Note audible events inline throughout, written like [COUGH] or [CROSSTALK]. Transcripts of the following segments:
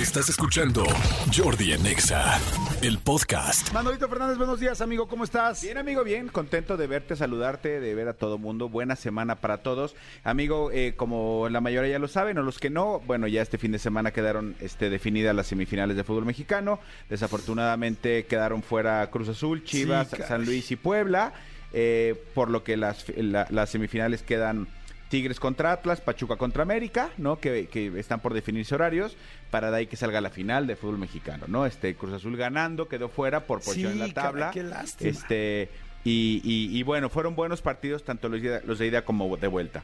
Estás escuchando Jordi en Exa, el podcast. Manolito Fernández, buenos días, amigo, ¿cómo estás? Bien, amigo, bien. Contento de verte, saludarte, de ver a todo mundo. Buena semana para todos. Amigo, eh, como la mayoría ya lo saben, o los que no, bueno, ya este fin de semana quedaron este, definidas las semifinales de fútbol mexicano. Desafortunadamente quedaron fuera Cruz Azul, Chivas, Sí. San Luis y Puebla. eh, por lo que las, la- las semifinales quedan Tigres contra Atlas, Pachuca contra América, ¿no? Que, que están por definirse horarios para de ahí que salga la final de fútbol mexicano, ¿no? Este Cruz Azul ganando, quedó fuera por posición en la tabla. qué lástima. Este, y, y- y bueno, fueron buenos partidos, tanto los de, ida- los de ida como de vuelta.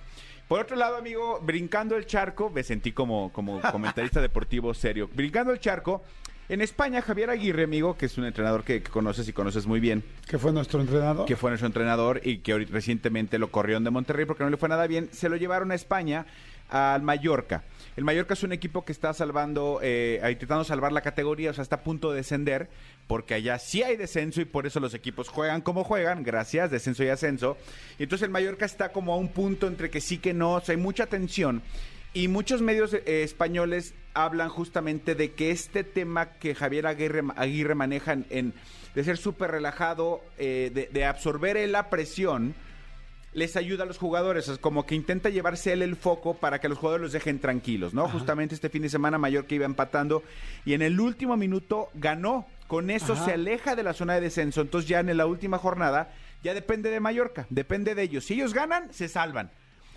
Por otro lado, amigo, brincando el charco, me sentí como, como comentarista [LAUGHS] deportivo serio. Brincando el charco, en España, Javier Aguirre, amigo, que es un entrenador que, que conoces y conoces muy bien, Que fue nuestro entrenador. que fue nuestro entrenador y que ahorita recientemente lo corrieron de Monterrey porque no le fue nada bien, se lo llevaron a España, al Mallorca. El Mallorca es un equipo que está salvando, eh, intentando salvar la categoría, o sea, está a punto de descender, porque allá sí hay descenso y por eso los equipos juegan como juegan, gracias, descenso y ascenso. Y entonces el Mallorca está como a un punto entre que sí que no, o sea, hay mucha tensión. Y muchos medios eh, españoles hablan justamente de que este tema que Javier Aguirre, Aguirre maneja en, en- de ser súper relajado, eh, de, de absorber la presión, les ayuda a los jugadores. Es como que intenta llevarse él el foco para que los jugadores los dejen tranquilos, ¿no? Justamente este fin de semana Mallorca iba empatando y en el último minuto ganó. Con eso Ajá. se aleja de la zona de descenso. Entonces ya en la última jornada ya depende de Mallorca, depende de ellos. Si ellos ganan, se salvan.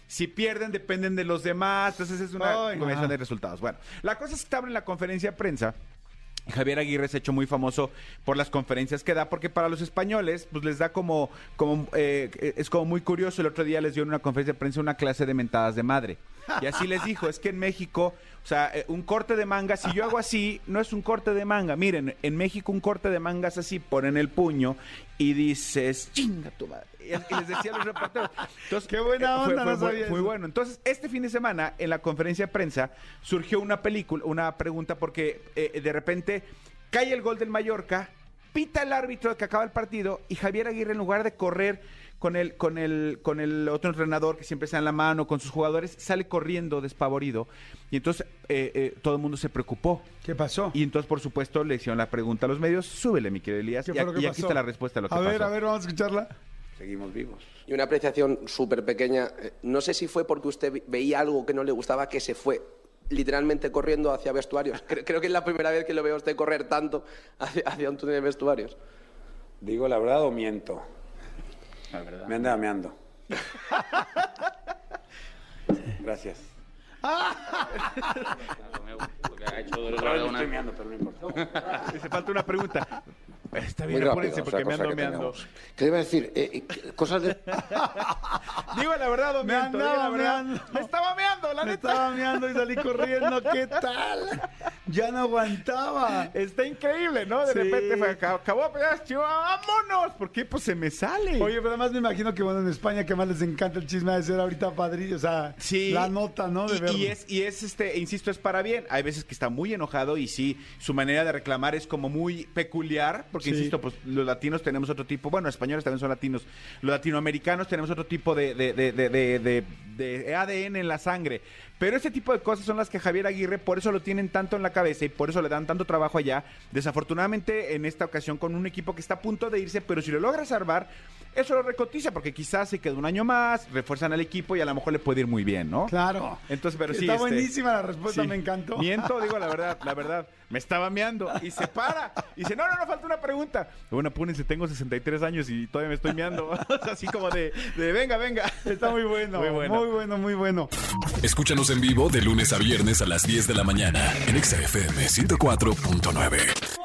Si pierden, dependen de los demás. Entonces es una Ay, combinación ajá. de resultados. Bueno, la cosa es que estaba en la conferencia de prensa. Javier Aguirre se ha hecho muy famoso por las conferencias que da, porque para los españoles, pues les da como, como eh, es como muy curioso. El otro día les dio en una conferencia de prensa una clase de mentadas de madre. Y así les dijo, es que en México, o sea, eh, un corte de manga, si yo hago así, no es un corte de manga. Miren, en México un corte de manga es así, ponen el puño y dices, chinga tu madre. Y les decía a los reporteros. Entonces, Qué buena eh, fue- onda, fue muy- bueno. Entonces, este fin de semana, en la conferencia de prensa, surgió una película, una pregunta, porque eh, de repente cae el gol del Mallorca, pita el árbitro que acaba el partido, y Javier Aguirre, en lugar de correr con el, con el, con el otro entrenador que siempre está en la mano, con sus jugadores, sale corriendo despavorido. Y entonces eh, eh, todo el mundo se preocupó. ¿Qué pasó? Y entonces, por supuesto, le hicieron la pregunta a los medios. Súbele, mi querido Elías. ¿Qué Y, fue lo que y aquí pasó? está la respuesta a lo que A ver, pasó. a ver, vamos a escucharla. Seguimos vivos. Y una apreciación súper pequeña. eh, No sé si fue porque usted veía algo que no le gustaba que se fue literalmente corriendo hacia vestuarios. [LAUGHS] Cre- Creo que es la primera vez que lo veo a usted correr tanto hacia, hacia un túnel de vestuarios. ¿Digo la verdad o miento? La verdad. Me andaba meando. Gracias. [LAUGHS] Ahora no estoy meando, pero no importa. Dice, falta una pregunta. Está Muy bien, rápido, apúrense porque me ando que meando. tengamos. ¿Qué le iba a decir? Eh, eh, cosas de... [LAUGHS] Digo la verdad o Me miento, digo la andaba verdad. meando. Me estaba meando, la Me neta. estaba meando y salí corriendo. ¿Qué tal? Ya no aguantaba. Está increíble, ¿no? De Sí. repente fue, acabó, chivo, vámonos. ¿Por qué? Pues se me sale. Oye, pero además me imagino que bueno, en España que más les encanta el chisme de ser ahorita padrillo, o sea, Sí. la nota, ¿no? De y, verlo. y es, y es, este, insisto, es para bien. Hay veces que está muy enojado y sí, su manera de reclamar es como muy peculiar, porque Sí. insisto, pues los latinos tenemos otro tipo, bueno, españoles también son latinos, los latinoamericanos tenemos otro tipo de, de, de, de, ADN en la sangre. Pero ese tipo de cosas son las que Javier Aguirre, por eso lo tienen tanto en la cabeza y por eso le dan tanto trabajo allá. Desafortunadamente, en esta ocasión, con un equipo que está a punto de irse, pero si lo logra salvar, eso lo recotiza, porque quizás se queda un año más, refuerzan al equipo y a lo mejor le puede ir muy bien, ¿no? Claro. Entonces, pero sí. Está este, buenísima la respuesta, sí. me encantó. Miento, digo la verdad, la verdad. Me estaba meando y se para. Y dice, no, no, no, falta una pregunta. Bueno, apúrense, tengo 63 años y todavía me estoy meando. [LAUGHS] Así como de, de venga, venga. Está muy bueno, Muy bueno. muy bueno, muy bueno. Escúchanos en vivo de lunes a viernes a las 10 de la mañana en Exa FM 104.9.